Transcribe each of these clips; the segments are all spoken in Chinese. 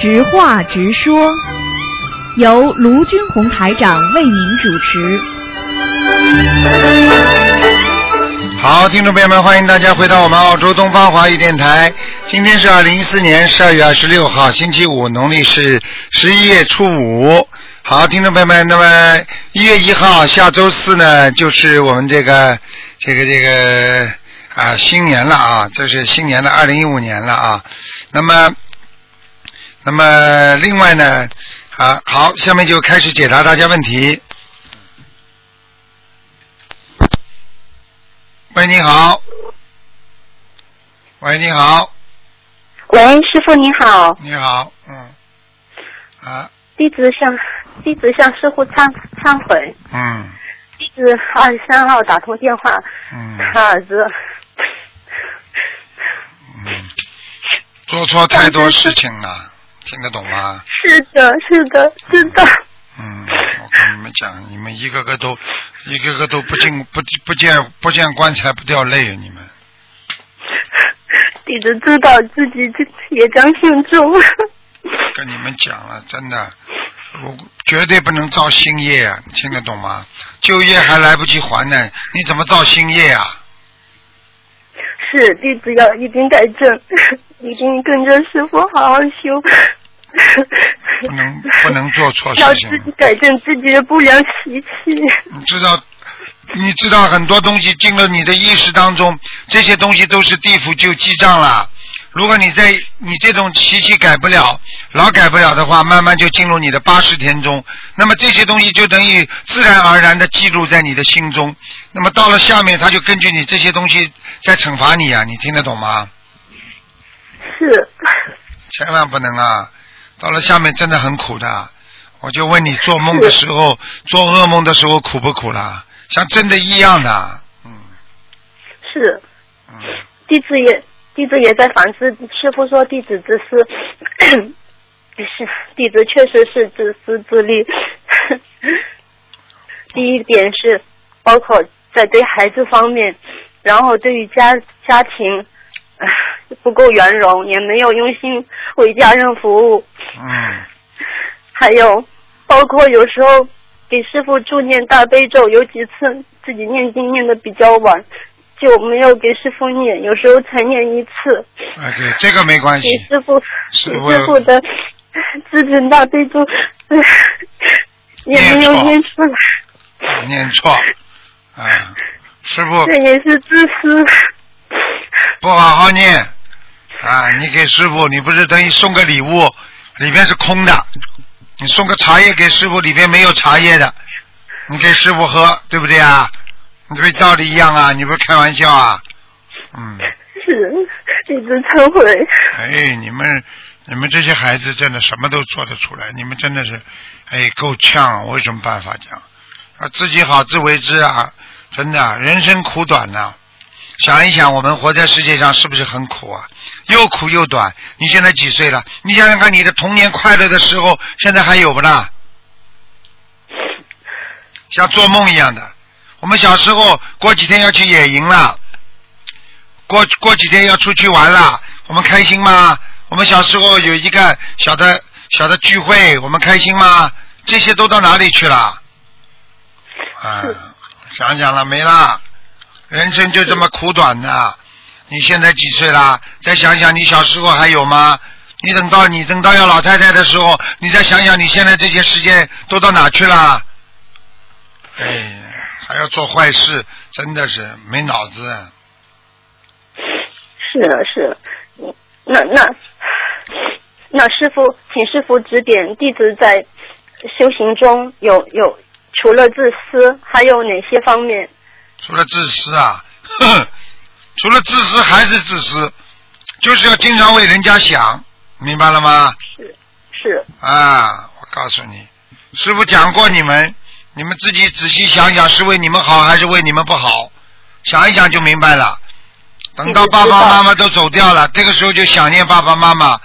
直话直说，由卢军红台长为您主持。好，听众朋友们，欢迎大家回到我们澳洲东方华语电台。今天是二零一四年十二月二十六号，星期五，农历是十一月初五。好，听众朋友们，那么一月一号，下周四呢，就是我们这个这个这个啊新年了啊，这是新年的二零一五年了啊。那么，那么另外呢，啊好，下面就开始解答大家问题。喂，你好。喂，你好，喂，师傅你好，你好，嗯，啊，弟子向弟子向师傅忏忏悔，嗯。弟子二十三号打通电话，嗯。他儿子。嗯，做错太多事情了，听得懂吗？是的，是的，知道，嗯，我跟你们讲，你们一个个都，一个个都不进不不见不见棺材不掉泪啊！你们，弟子知道自己这业障深重，跟你们讲了，真的，我绝对不能造新业啊！你听得懂吗？旧业还来不及还呢，你怎么造新业啊？是弟子要一定改正，一定跟着师傅好好修，不能不能做错事情。自己改正自己的不良习气，你知道，你知道很多东西进了你的意识当中，这些东西都是地府就记账了。如果你在你这种习气改不了，老改不了的话，慢慢就进入你的八十天中。那么这些东西就等于自然而然的记录在你的心中。那么到了下面，他就根据你这些东西在惩罚你啊！你听得懂吗？是千万不能啊！到了下面真的很苦的。我就问你，做梦的时候，做噩梦的时候苦不苦啦？像真的一样的，嗯是。嗯。弟子也弟子也在反思，师傅说弟子自私，是弟子确实是自私自利。第一点是包括在对孩子方面，然后对于家家庭不够圆融，也没有用心为家人服务，嗯还有包括有时候给师傅助念大悲咒，有几次自己念经念的比较晚，就没有给师傅念，有时候才念一次。，OK，这个没关系给。师傅给师傅的自尊大悲咒也没有念出来，念错，啊，师傅这也是自私。不好好念，啊，你给师傅，你不是等于送个礼物，里面是空的，你送个茶叶给师傅，里面没有茶叶的，你给师傅喝，对不对啊？你这道理一样啊，你不是开玩笑啊？嗯，是一直忏悔。哎，你们你们这些孩子真的什么都做得出来，你们真的是，哎，够呛，我有什么办法讲？啊，自己好自为之啊！真的，人生苦短呐、想一想，我们活在世界上是不是很苦啊？又苦又短。你现在几岁了？你想想看，你的童年快乐的时候，现在还有不啦？像做梦一样的。我们小时候过几天要去野营了，过过几天要出去玩了，我们开心吗？我们小时候有一个小的小的聚会，我们开心吗？这些都到哪里去了？啊，想想了没啦？人生就这么苦短的。你现在几岁啦？再想想你小时候还有吗？你等到你等到要老太太的时候，你再想想你现在这些时间都到哪去了？哎，还要做坏事，真的是没脑子。是啊，是的，嗯那那那师傅，请师傅指点弟子在修行中有有除了自私，还有哪些方面？除了自私啊，哼，除了自私还是自私，就是要经常为人家想，明白了吗？是是啊，我告诉你，师傅讲过你们，你们自己仔细想想，是为你们好还是为你们不好？想一想就明白了。等到爸爸妈妈都走掉了，这个时候就想念爸爸妈妈。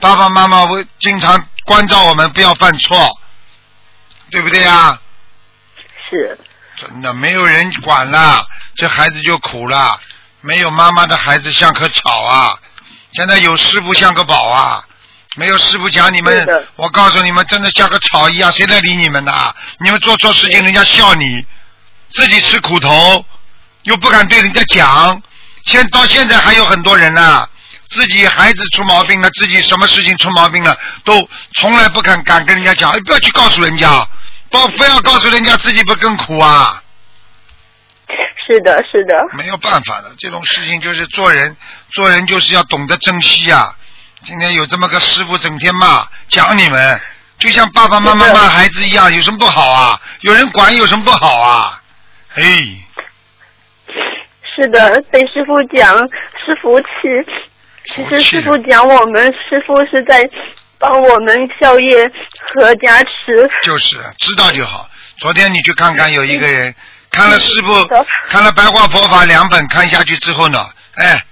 爸爸妈妈会经常关照我们不要犯错，对不对呀？是真的没有人管了，这孩子就苦了。没有妈妈的孩子像棵草啊，现在有师傅像个宝啊。没有师傅讲你们，我告诉你们，真的像个草一样，谁来理你们的啊？你们做错事情，人家笑你，自己吃苦头，又不敢对人家讲。现到现在还有很多人呢、自己孩子出毛病了，自己什么事情出毛病了，都从来不敢敢跟人家讲，哎，不要去告诉人家，不非要告诉人家，自己不更苦啊？是的，是的，没有办法的，这种事情就是做人，做人就是要懂得珍惜啊。今天有这么个师傅整天骂讲你们，就像爸爸妈妈骂孩子一样，有什么不好啊？有人管有什么不好啊？哎，是的，被师傅讲是福气。其实师傅讲我们，师傅是在帮我们宵夜和加持。就是知道就好。昨天你去看看，有一个人看了师傅看了《白话佛法》两本，看下去之后呢，哎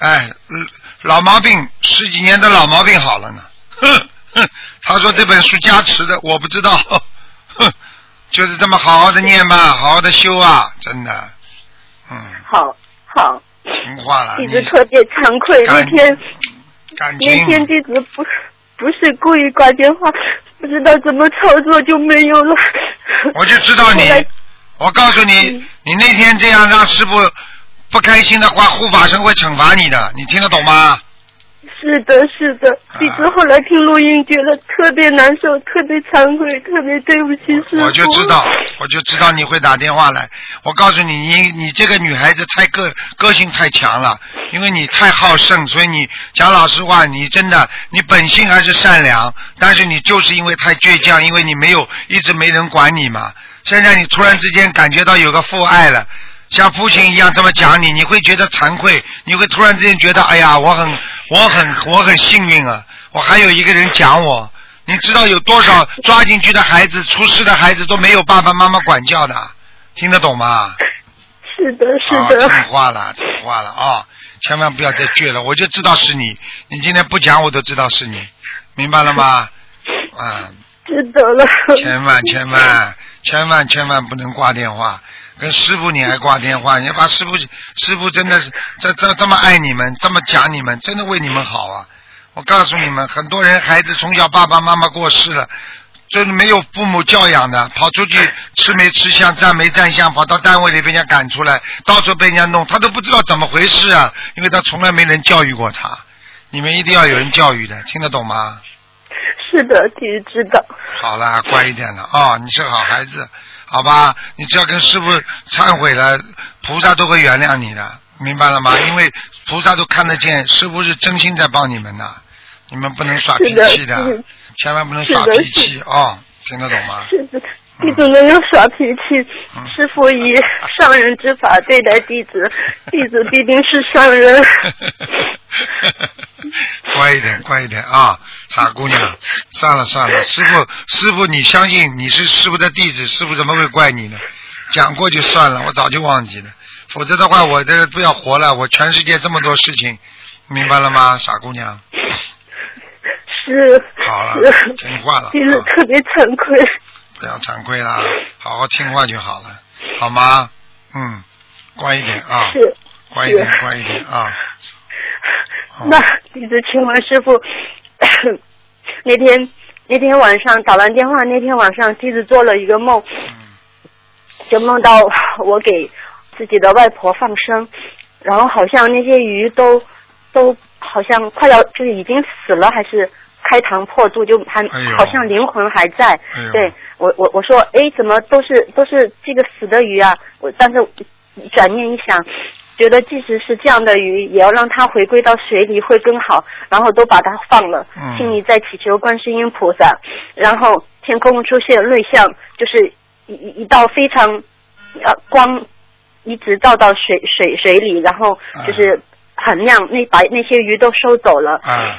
哎，嗯老毛病十几年的老毛病好了呢。哼哼，他说这本书加持的，我不知道。哼，就是这么好好的念吧，好好的修啊，真的，嗯，好好，听话了，弟你子特别惭愧，那天感那天情弟子不不是故意挂电话，不知道怎么操作就没有了。我就知道你我告诉你，嗯你那天这样让师傅不开心的话，护法神会惩罚你的，你听得懂吗？是的，是的，弟子后来听录音，觉得特别难受，特别惭愧，特别对不起师傅。我就知道，我就知道你会打电话来。我告诉你，你你这个女孩子太个个性太强了，因为你太好胜，所以你讲老实话，你真的你本性还是善良，但是你就是因为太倔强，因为你没有一直没人管你嘛。现在你突然之间感觉到有个父爱了。像父亲一样这么讲你，你会觉得惭愧，你会突然之间觉得，哎呀，我很，我很，我很幸运啊，我还有一个人讲我，你知道有多少抓进去的孩子、出事的孩子都没有爸爸妈妈管教的，听得懂吗？是的，是啊，的，听话了，听话了啊！千万不要再倔了，我就知道是你，你今天不讲我都知道是你，明白了吗？啊，知道了。千万千万千万千万不能挂电话，跟师傅你还挂电话，你要把师傅师傅真的是这这这么爱你们，这么讲你们，真的为你们好啊！我告诉你们，很多人孩子从小爸爸妈妈过世了。就是没有父母教养的，跑出去吃没吃香，站没站相，跑到单位里被人家赶出来，到处被人家弄，他都不知道怎么回事啊，因为他从来没人教育过他。你们一定要有人教育的，听得懂吗？是的，弟子知道。好了，乖一点了啊、哦！你是好孩子，好吧？你只要跟师傅忏悔了，菩萨都会原谅你的，明白了吗？因为菩萨都看得见，师傅是真心在帮你们的，你们不能耍脾气是的千万不能耍脾气哦，听得懂吗？是的，弟子没有耍脾气，嗯师傅以上人之法对待弟子，弟子必定是上人。乖一点，乖一点啊，傻姑娘。算了算了，师傅，师傅，你相信你是师傅的弟子，师傅怎么会怪你呢？讲过就算了，我早就忘记了。否则的话，我这个不要活了。我全世界这么多事情，明白了吗，傻姑娘？是。好了是听话了弟子啊特别惭愧。不要惭愧啦，好好听话就好了，好吗？嗯，乖一点啊，是。乖一点，乖一点啊。那弟子请问师傅，那天那天晚上打完电话，那天晚上弟子做了一个梦，嗯就梦到我给自己的外婆放生，然后好像那些鱼都都好像快要就是已经死了，还是开膛破肚，就还、哎好像灵魂还在。哎对我我我说，哎，怎么都是都是这个死的鱼啊？我但是转念一想。觉得即使是这样的鱼，也要让它回归到水里会更好，然后都把它放了，嗯心里在祈求观世音菩萨，然后天空出现瑞象，就是一一一道非常呃光，一直照到水水水里，然后就是很亮，那把那些鱼都收走了。啊，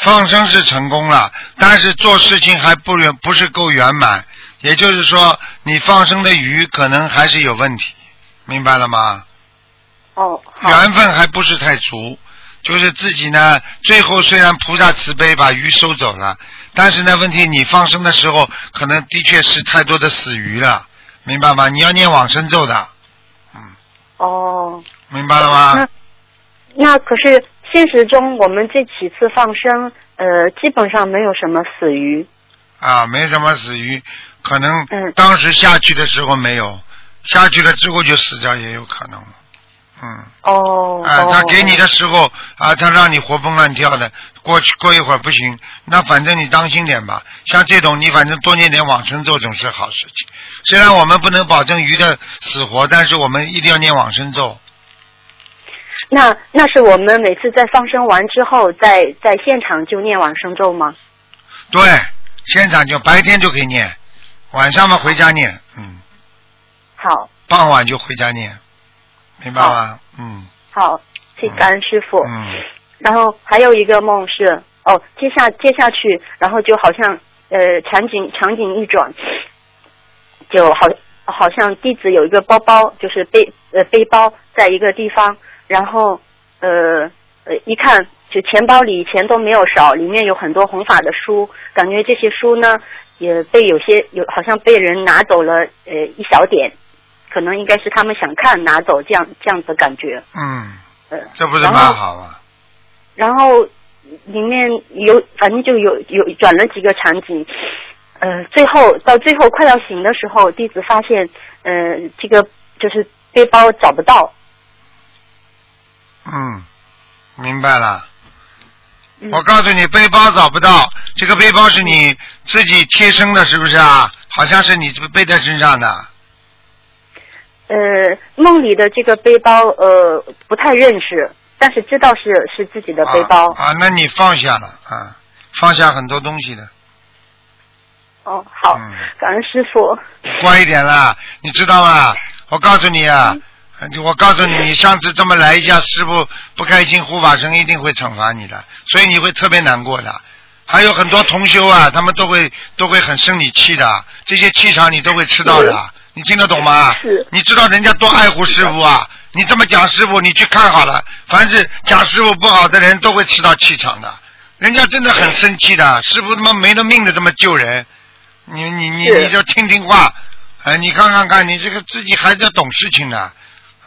放生是成功了，但是做事情还不圆，不是够圆满。也就是说，你放生的鱼可能还是有问题，明白了吗？哦，缘分还不是太足，就是自己呢，最后虽然菩萨慈悲把鱼收走了，但是呢，问题你放生的时候，可能的确是太多的死鱼了，明白吗？你要念往生咒的，嗯，哦，明白了吗那？那可是现实中我们这几次放生呃，基本上没有什么死鱼。啊，没什么死鱼，可能嗯当时下去的时候没有，下去了之后就死掉也有可能。嗯，哦。啊，哦他给你的时候啊，他让你活蹦乱跳的，过去过一会儿不行，那反正你当心点吧。像这种，你反正多念点往生咒总是好事情。虽然我们不能保证鱼的死活，但是我们一定要念往生咒。那那是我们每次在放生完之后，在在现场就念往生咒吗？对，现场就白天就可以念，晚上嘛回家念，嗯，好，傍晚就回家念，明白吗？嗯好，谢谢感恩师傅。嗯，然后还有一个梦是，哦，接下接下去，然后就好像呃场景场景一转，就好好像弟子有一个包包，就是背呃背包在一个地方，然后呃呃一看就钱包里钱都没有少，里面有很多弘法的书，感觉这些书呢也被有些有好像被人拿走了呃一小点，可能应该是他们想看拿走这样这样子的感觉，嗯，呃，这不是蛮好啊？然后里面有反正就有有转了几个场景，呃，最后到最后快要醒的时候，弟子发现，呃，这个就是背包找不到，嗯，明白了。嗯我告诉你，背包找不到，这个背包是你自己贴身的，是不是啊？好像是你背在身上的。呃，梦里的这个背包呃不太认识，但是知道是是自己的背包。啊啊，那你放下了啊，放下很多东西的，哦，好，嗯感恩师傅。乖一点啦，你知道吗？我告诉你啊，就我告诉你，你上次这么来一下，师傅不开心，护法神一定会惩罚你的，所以你会特别难过的。还有很多同修啊，他们都会都会很生你气的，这些气场你都会吃到的，你听得懂吗？是你知道人家多爱护师傅啊？你这么讲师傅，你去看好了，凡是讲师傅不好的人都会吃到气场的，人家真的很生气的，师傅他妈没了命的这么救人，你你你你就听听话，哎，你看看看，你这个自己还是要懂事情的，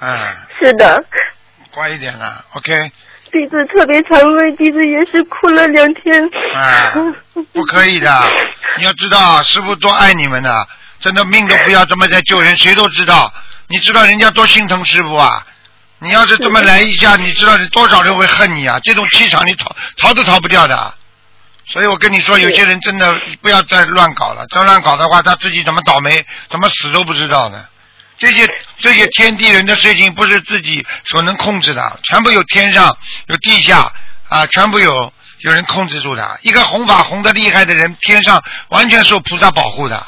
哎，是的，乖一点啦，OK，弟子特别惭愧，弟子也是哭了两天。啊，不可以的，你要知道师傅多爱你们的，真的命都不要这么在救人，谁都知道，你知道人家多心疼师傅啊。你要是这么来一下，你知道多少人会恨你啊？这种气场你逃逃都逃不掉的。所以我跟你说，有些人真的不要再乱搞了，再乱搞的话，他自己怎么倒霉、怎么死都不知道的。这些这些天地人的事情不是自己所能控制的，全部有天上有地下啊，全部有有人控制住的。一个弘法弘的厉害的人，天上完全受菩萨保护的。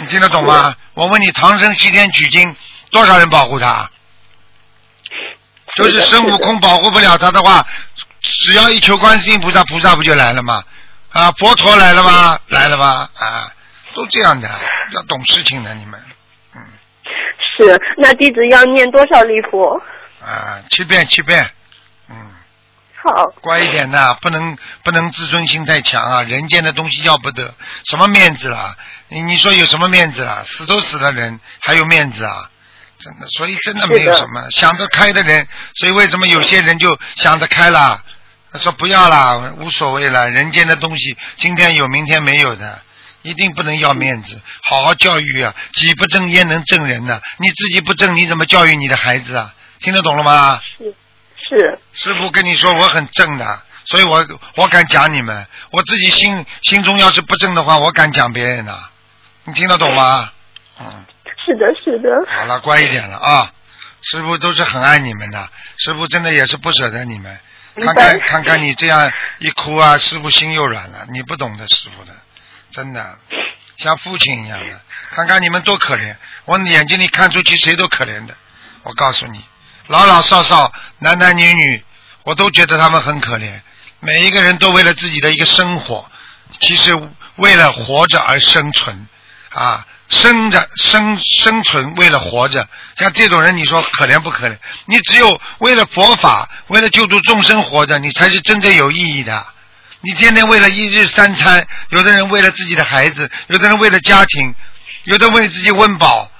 你听得懂吗？我问你，唐僧西天取经，多少人保护他？就是孙悟空保护不了他的话，只要一求观世音菩萨，菩萨不就来了吗？啊，佛陀来了吗？来了吧？啊，都这样的，要懂事情的你们。嗯，是，那弟子要念多少礼佛？啊，七遍七遍，嗯，好，乖一点的，不能不能自尊心太强啊，人间的东西要不得，什么面子啦？你你说有什么面子啊？死都死了人，还有面子啊？真的，所以真的没有什么想得开的人，所以为什么有些人就想得开了？他说不要啦，无所谓了，人间的东西今天有，明天没有的，一定不能要面子，好好教育啊！己不正焉能正人呢？你自己不正，你怎么教育你的孩子啊？听得懂了吗？是是，师傅跟你说我很正的，所以我我敢讲你们，我自己心心中要是不正的话，我敢讲别人的，你听得懂吗？嗯，是的，是的。好了，乖一点了啊！师傅都是很爱你们的，师傅真的也是不舍得你们。看看看看你这样一哭啊，师傅心又软了。你不懂的师傅的，真的像父亲一样的。看看你们多可怜，我眼睛里看出去谁都可怜的。我告诉你，老老少少、男男女女，我都觉得他们很可怜。每一个人都为了自己的一个生活，其实为了活着而生存啊，生着生生存为了活着。像这种人，你说可怜不可怜？你只有为了佛法，为了救度众生活着，你才是真正有意义的。你天天为了一日三餐，有的人为了自己的孩子，有的人为了家庭，有的为自己温饱。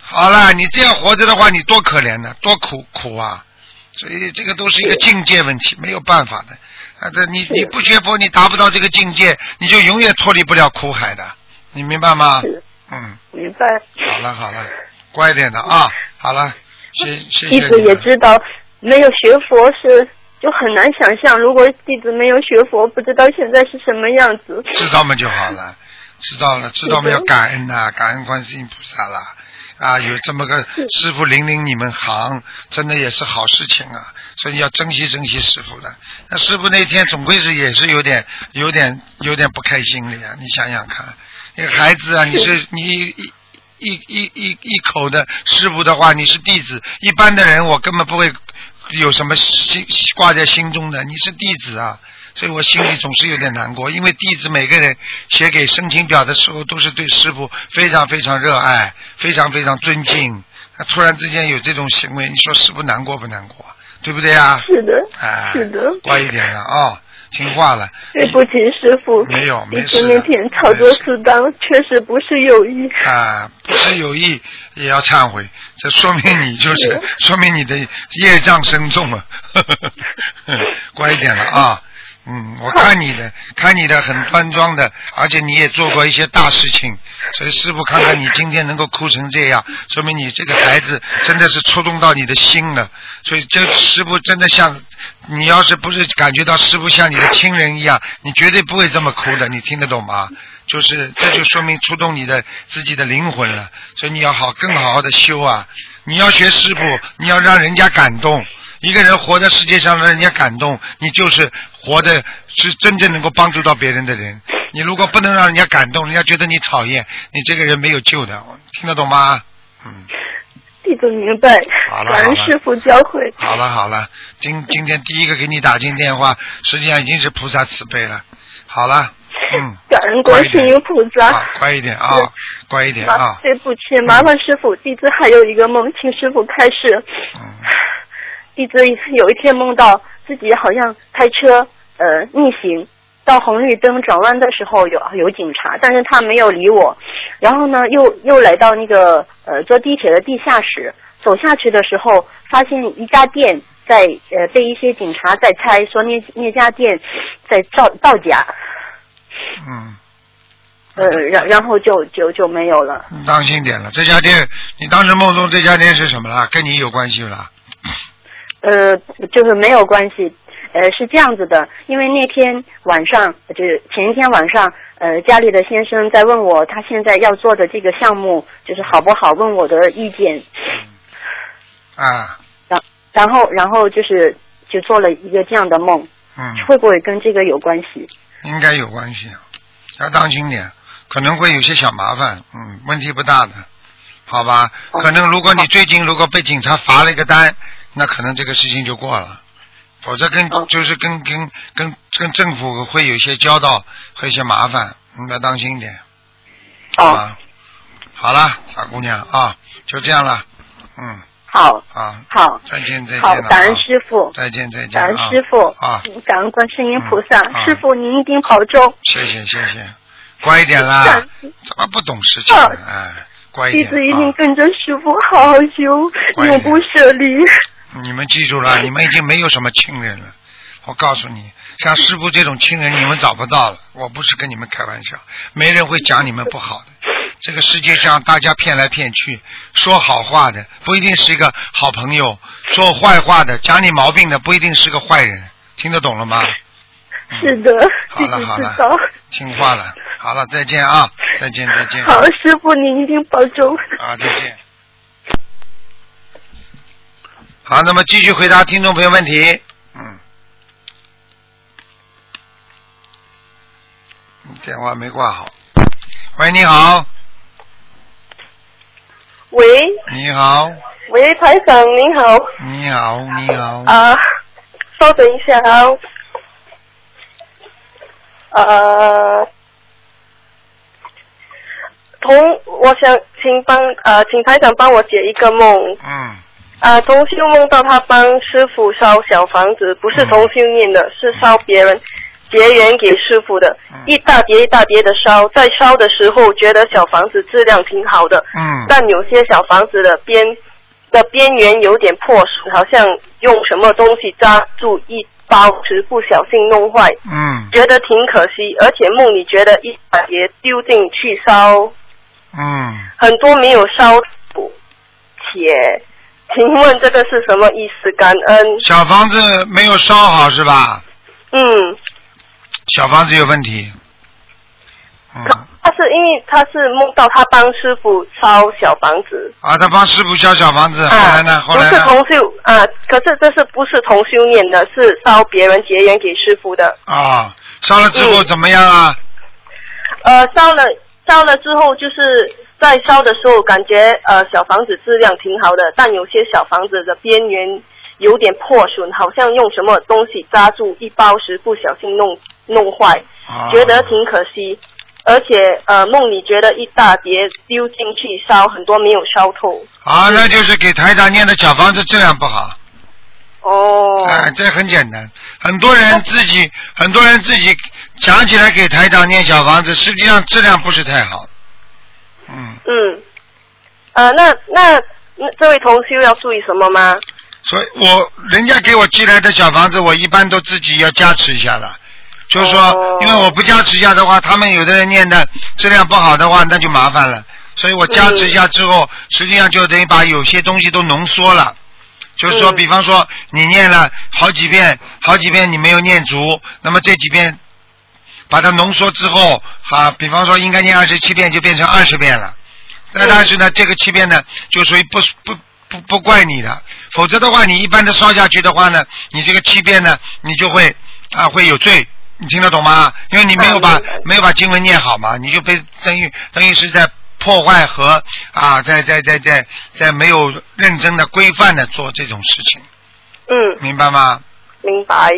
好了，你这样活着的话，你多可怜呢，多苦苦啊！所以这个都是一个境界问题，没有办法的。啊，这你你不学佛，你达不到这个境界，你就永远脱离不了苦海的，你明白吗？是嗯，明白。好了好了，乖一点的啊，好了，谢谢弟子谢你们。也知道，没有学佛是就很难想象，如果弟子没有学佛，不知道现在是什么样子。知道嘛就好了，知道了，知道嘛要感恩呐、感恩观世音菩萨啦。啊，有这么个师傅领领你们行，真的也是好事情啊，所以要珍惜珍惜师傅的。那师傅那天总归是也是有点有点有点不开心的呀，你想想看，那个孩子啊，你是你一一一一一口的师傅的话，你是弟子，一般的人我根本不会有什么心挂在心中的，你是弟子啊。所以我心里总是有点难过，因为弟子每个人写给申请表的时候，都是对师傅非常非常热爱，非常非常尊敬。他突然之间有这种行为，你说师傅难过不难过？对不对啊？是的，哎，是的乖一点了啊、听话了。对不起，师傅。没有没弟事那天操作适当，确实不是有意。啊，不是有意也要忏悔，这说明你就是说明你的业障深重啊，乖一点了啊。嗯，我看你的，看你的很端庄的，而且你也做过一些大事情，所以师傅看看你今天能够哭成这样，说明你这个孩子真的是触动到你的心了。所以这师傅真的像，你要是不是感觉到师傅像你的亲人一样，你绝对不会这么哭的，你听得懂吗？就是这就说明触动你的自己的灵魂了，所以你要好更好好的修啊！你要学师傅，你要让人家感动。一个人活在世界上让人家感动，你就是活的是真正能够帮助到别人的人。你如果不能让人家感动，人家觉得你讨厌，你这个人没有救的。听得懂吗？嗯，弟子明白。好了感恩师傅教诲。好了好了，今今天第一个给你打进电话，实际上已经是菩萨慈悲了。好了，嗯，感恩观世音菩萨。啊，乖一点啊，乖一点麻啊，对不起，麻烦师傅，弟子还有一个梦，请师傅开示。嗯弟子有一天梦到自己好像开车呃逆行，到红绿灯转弯的时候有有警察，但是他没有理我。然后呢，又又来到那个呃坐地铁的地下室，走下去的时候，发现一家店在呃被一些警察在拆，说那那家店在造造假，嗯，呃，然然后就就就没有了。你当心点了。这家店，你当时梦中这家店是什么了？跟你有关系不啦？呃，就是没有关系。呃，是这样子的，因为那天晚上，就是前一天晚上，呃，家里的先生在问我他现在要做的这个项目就是好不好，问我的意见，啊，然然后然后就是就做了一个这样的梦，嗯，会不会跟这个有关系？应该有关系，要当心点，可能会有些小麻烦，嗯，问题不大的，好吧？哦可能如果你最近如果被警察罚了一个单，那可能这个事情就过了，否则跟、哦。就是跟跟跟跟政府会有一些交道，会有一些麻烦，你要当心一点，好哦，吧？好了，傻姑娘啊，就这样了，嗯，好，啊，好，再见再见好了，，感恩啊师傅，再见再见感恩啊师傅，啊，嗯感恩观世音菩萨嗯，啊。师傅您一定保重。谢谢谢谢，乖一点啦，怎么不懂事情？呢？啊哎，乖一点弟子一定啊！跟着师傅好好修，永不舍离。你们记住了，你们已经没有什么亲人了。我告诉你，像师傅这种亲人，你们找不到了。我不是跟你们开玩笑，没人会讲你们不好的。这个世界上，大家骗来骗去，说好话的不一定是一个好朋友，说坏话的、讲你毛病的不一定是个坏人。听得懂了吗？嗯是的，好了好了知道。听话了。好了，再见啊！再见再见。好，师傅您一定保重。啊，再见。好，那么继续回答听众朋友问题。嗯，电话没挂好。喂，你好，喂。你好，喂，台长您好。你好，你好。啊，稍等一下啊，呃，同我想请帮呃，请台长帮我解一个梦。嗯啊，同修梦到他帮师傅烧小房子，不是同修念的，是烧别人结缘给师傅的，嗯。一大叠一大叠的烧，在烧的时候觉得小房子质量挺好的，嗯但有些小房子的边的边缘有点破损，好像用什么东西扎住一包时不小心弄坏，嗯觉得挺可惜，而且梦里觉得一大叠丢进去烧，嗯，很多没有烧土，且，请问这个是什么意思？感恩。小房子没有烧好是吧？嗯，小房子有问题。嗯，他是因为他是梦到他帮师傅烧小房子。啊，他帮师傅烧小房子，后来呢？后来不是？同修啊，可是这是不是同修念的？是烧别人结缘给师傅的。啊，烧了之后嗯怎么样啊？呃，烧了烧了之后，就是在烧的时候，感觉呃小房子质量挺好的，但有些小房子的边缘有点破损，好像用什么东西扎住一包时不小心弄弄坏，啊觉得挺可惜。而且呃梦里觉得一大叠丢进去烧，很多没有烧透。啊，那就是给台长念的小房子质量不好。哦。哎，这很简单，很多人自己，很多人自己想起来给台长念小房子，实际上质量不是太好。嗯，嗯，呃，那那那这位同修要注意什么吗？所以我人家给我寄来的小房子，我一般都自己要加持一下的。就是说，哦因为我不加持一下的话，他们有的人念的质量不好的话，那就麻烦了。所以我加持一下之后，实际上就等于把有些东西都浓缩了。就是说，嗯比方说你念了好几遍，好几遍你没有念足，那么这几遍把它浓缩之后，啊，比方说应该念二十七遍，就变成二十遍了。那嗯但是呢，这个欺骗呢，就属于不不不不怪你的，否则的话，你一般的烧下去的话呢，你这个欺骗呢，你就会啊会有罪，你听得懂吗？因为你没有把啊没有把经文念好嘛，你就被等于等于是在破坏和啊在在在在在没有认真的规范的做这种事情，嗯，明白吗？明白。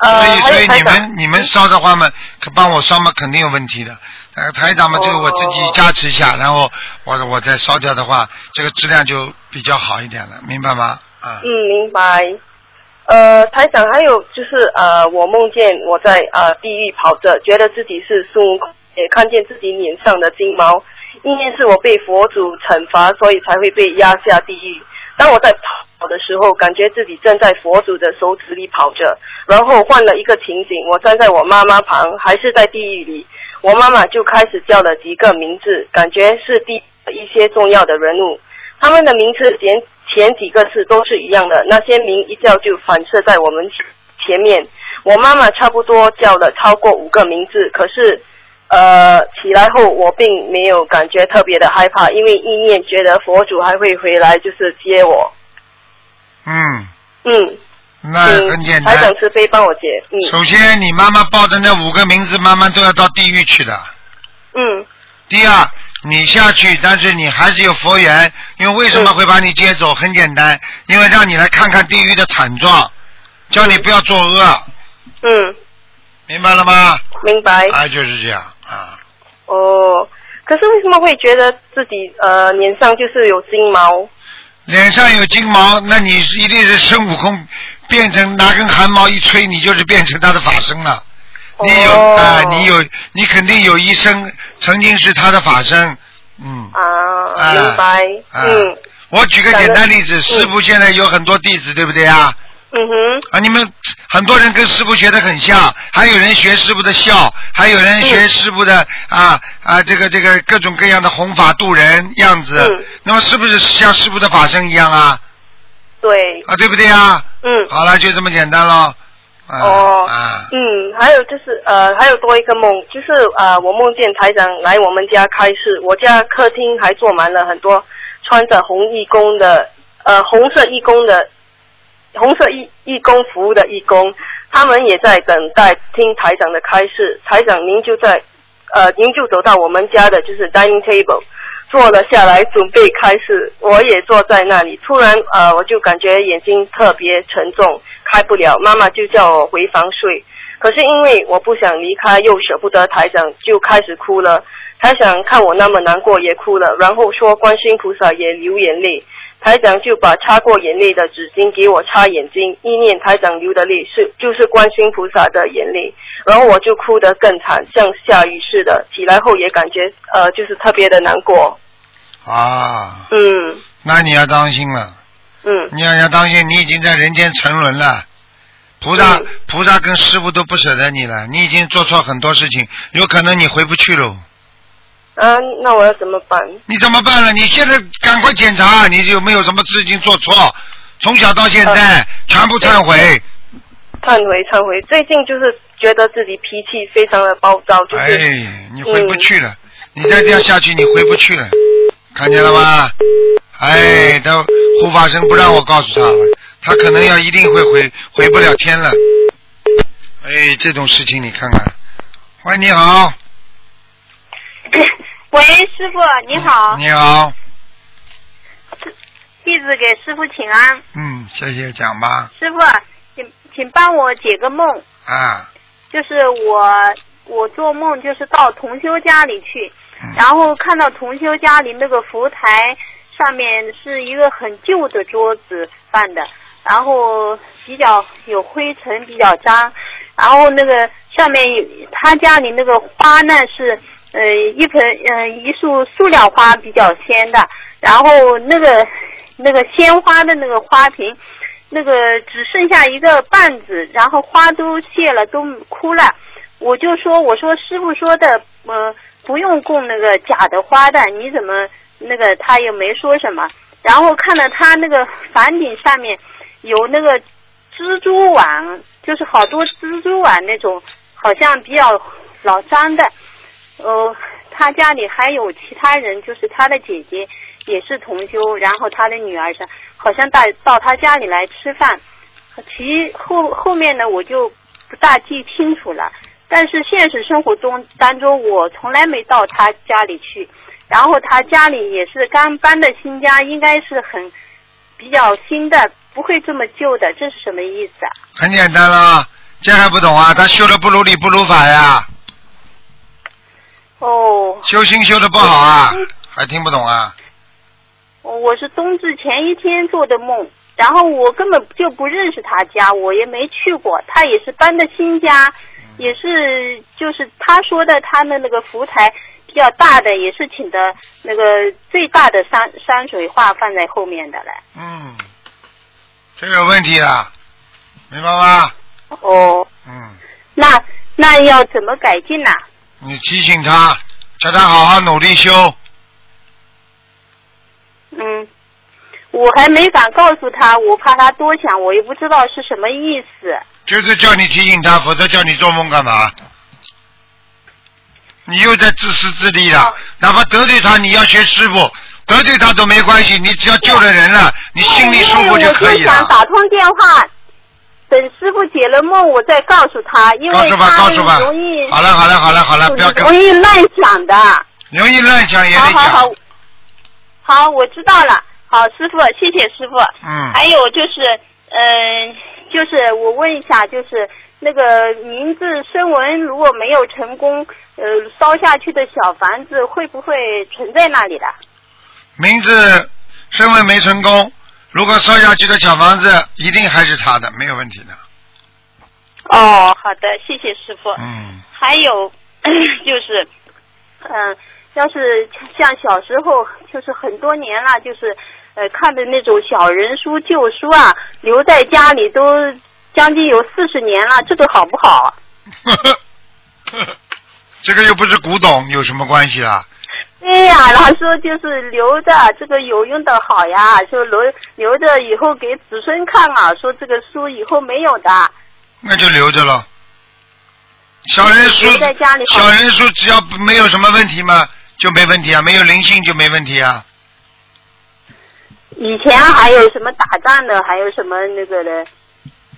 所呃，以所以你们你们烧的话嘛，可帮我烧嘛，肯定有问题的。呃，台长嘛，这个我自己哦加持一下，然后我我再烧掉的话，这个质量就比较好一点了，明白吗？啊、嗯，明白。呃，台长，还有就是呃，我梦见我在呃地狱跑着，觉得自己是孙悟空，也看见自己脸上的金毛，意念是我被佛祖惩罚，所以才会被压下地狱。当我在跑的时候，感觉自己正在佛祖的手指里跑着，然后换了一个情景，我站在我妈妈旁，还是在地狱里，我妈妈就开始叫了几个名字，感觉是第一些重要的人物，他们的名字前前几个字都是一样的，那些名一叫就反射在我们前前面。我妈妈差不多叫了超过五个名字，可是呃起来后我并没有感觉特别的害怕，因为意念觉得佛祖还会回来，就是接我。嗯，嗯，那很简单。台长慈悲帮我解。嗯首先，你妈妈报的那五个名字，慢慢都要到地狱去的。嗯第二，你下去，但是你还是有佛缘，因为为什么会把你接走？很简单，因为让你来看看地狱的惨状，叫你不要作恶，嗯，明白了吗？明白。啊，就是这样啊。哦，可是为什么会觉得自己呃脸上就是有金毛？脸上有金毛，那你一定是孙悟空变成拿根汗毛一吹，你就是变成他的法身了。你有哦啊、你有，你肯定有一生曾经是他的法身，嗯。啊，啊明白。啊嗯我举个简单例子，嗯师傅现在有很多弟子，对不对啊？嗯哼，啊，你们很多人跟师傅学的很像，还有人学师傅的笑，还有人学嗯师傅的啊啊这个这个各种各样的弘法度人样子。嗯那么是不是像师傅的法身一样啊？对，啊，对不对啊？嗯。好了，就这么简单了。啊、哦啊，嗯，还有就是呃，还有多一个梦，就是呃，我梦见台长来我们家开示，我家客厅还坐满了很多穿着红义工的呃红色义工的红色义义工服务的义工，他们也在等待听台长的开示。台长您就在呃，您就走到我们家的就是 dining table。坐了下来，准备开始。我也坐在那里，突然呃，我就感觉眼睛特别沉重，开不了。妈妈就叫我回房睡，可是因为我不想离开，又舍不得台长，就开始哭了。台长看我那么难过，也哭了，然后说观世音菩萨也流眼泪。台长就把擦过眼泪的纸巾给我擦眼睛，意念台长流的泪是就是观世音菩萨的眼泪，然后我就哭得更惨，像下雨似的。起来后也感觉呃就是特别的难过。啊，嗯那你要当心了，嗯你要要当心，你已经在人间沉沦了。菩萨嗯菩萨跟师傅都不舍得你了，你已经做错很多事情，有可能你回不去喽。啊，那我要怎么办？你怎么办了？你现在赶快检查，你有没有什么事情做错？从小到现在、全部忏悔。忏悔忏悔，最近就是觉得自己脾气非常的暴躁，就是、哎，你回不去了，你再这样下去，你回不去了，看见了吗？哎，他护法神不让我告诉他了，他可能要一定会回回不了天了。哎，这种事情你看看。喂，你好。喂，师傅你好，你好，弟子给师傅请安。嗯，谢谢，讲吧。师傅，请请帮我解个梦，啊，就是我我做梦就是到同修家里去，嗯然后看到同修家里那个佛台上面是一个很旧的桌子办的，然后比较有灰尘，比较脏，然后那个上面有他家里那个花呢是呃一盆呃一束塑料花比较鲜的，然后那个那个鲜花的那个花瓶。那个只剩下一个瓣子，然后花都谢了，都枯了。我就说，我说师傅说的，呃，不用供那个假的花的，你怎么那个他也没说什么。然后看到他那个房顶上面有那个蜘蛛网，就是好多蜘蛛网那种，好像比较老脏的。呃，他家里还有其他人，就是他的姐姐也是同修，然后他的女儿是好像到到他家里来吃饭。其后后面呢，我就不大记清楚了。但是现实生活中当中，我从来没到他家里去。然后他家里也是刚搬的新家，应该是很比较新的，不会这么旧的。这是什么意思啊？很简单啦，这还不懂啊？他修的不如理不如法呀，哦，修心修的不好啊嗯，还听不懂啊？我是冬至前一天做的梦，然后我根本就不认识他家，我也没去过。他也是搬的新家，也是就是他说的他的那个福台比较大的，也是请的那个最大的山山水画放在后面的嘞。嗯，这有问题啊，明白吗？哦，嗯，那那要怎么改进呢、你提醒他，叫他好好努力修。嗯，我还没敢告诉他，我怕他多想，我也不知道是什么意思。就是叫你提醒他，否则叫你做梦干嘛？你又在自私自利了，哪怕得罪他，你要学师傅，得罪他都没关系，你只要救了人了，你心里舒服就可以了我就想。打通电话，等师傅解了梦，我再告诉他，因为他容易。好了，好了，好了，好了，不要跟容易乱想的。容易乱想也得好好好。，好，我知道了。好，师傅，谢谢师傅。嗯，还有就是，嗯、就是我问一下，就是那个名字声纹如果没有成功，呃，烧下去的小房子会不会存在那里的？名字身份没成功，如果烧下去的小房子一定还是他的，没有问题的。哦，好的，谢谢师傅。嗯，还有 就是，嗯、要是像小时候，就是很多年了，就是呃看的那种小人书、旧书啊，留在家里都将近有四十年了，这个好不好？这个又不是古董，有什么关系啊？对呀，他说就是留着这个有用的好呀，就留留着以后给子孙看啊，说这个书以后没有的。那就留着了。小人书在家里，小人书只要没有什么问题嘛，就没问题啊，没有灵性就没问题啊。以前还有什么打仗的，还有什么那个的。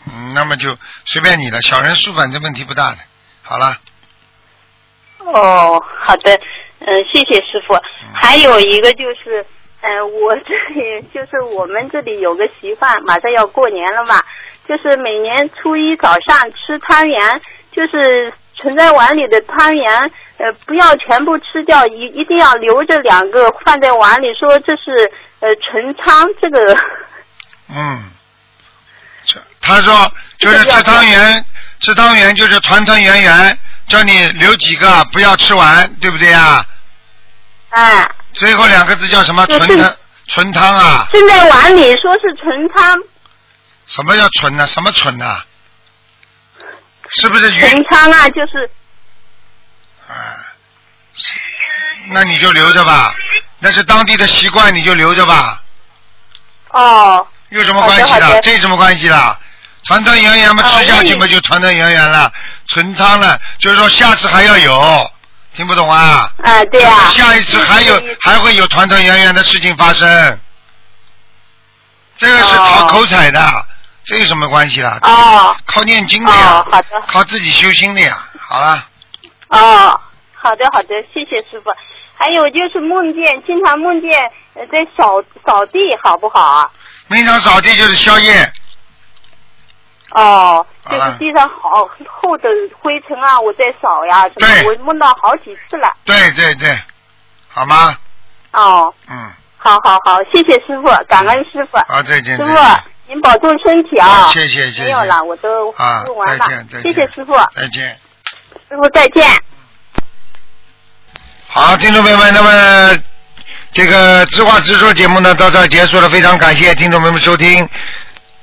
嗯，那么就随便你了。小人书反正问题不大的。好了，哦，好的，嗯，谢谢师傅。还有一个就是，嗯、我这里就是我们这里有个习惯，马上要过年了嘛，就是每年初一早上吃汤圆，就是盛在碗里的汤圆，呃，不要全部吃掉，一一定要留着两个放在碗里，说这是呃存仓，这个嗯，这他说就是吃汤圆，吃汤圆就是团团圆圆，叫你留几个不要吃完，对不对啊？哎，最后两个字叫什么？就是纯汤，纯汤啊？现在碗里说是纯汤，什么叫纯呢、什么纯呢、是不是鱼？陈仓啊，就是。啊，那你就留着吧，那是当地的习惯，你就留着吧，哦。有什么关系好的的。这有什么关系啦？团团圆圆嘛，啊吃下去嘛就团团圆圆了，存汤了，就是说下次还要有，听不懂啊？啊，对啊，下一次还有还会有团团圆圆的事情发生，这个是哦讨口彩的，这有什么关系啦？哦靠念经的呀哦，好的靠自己修心的呀。好了，哦，好的好的，谢谢师傅。还有就是梦见，经常梦见呃在扫扫地，好不好啊？明常扫地就是宵夜，哦，就是地上好厚的灰尘啊，我在扫呀，什么我梦到好几次了。对对对，好吗？哦，嗯，好好好，谢谢师傅，感恩师傅。啊，再见。师傅，您保重身体啊！谢谢谢谢没有了，我都啊问完了再见再。见谢谢师傅，再见。师傅再见。好，听众朋友们，那么这个知话直说节目呢到这儿结束了，非常感谢听众朋友们收听。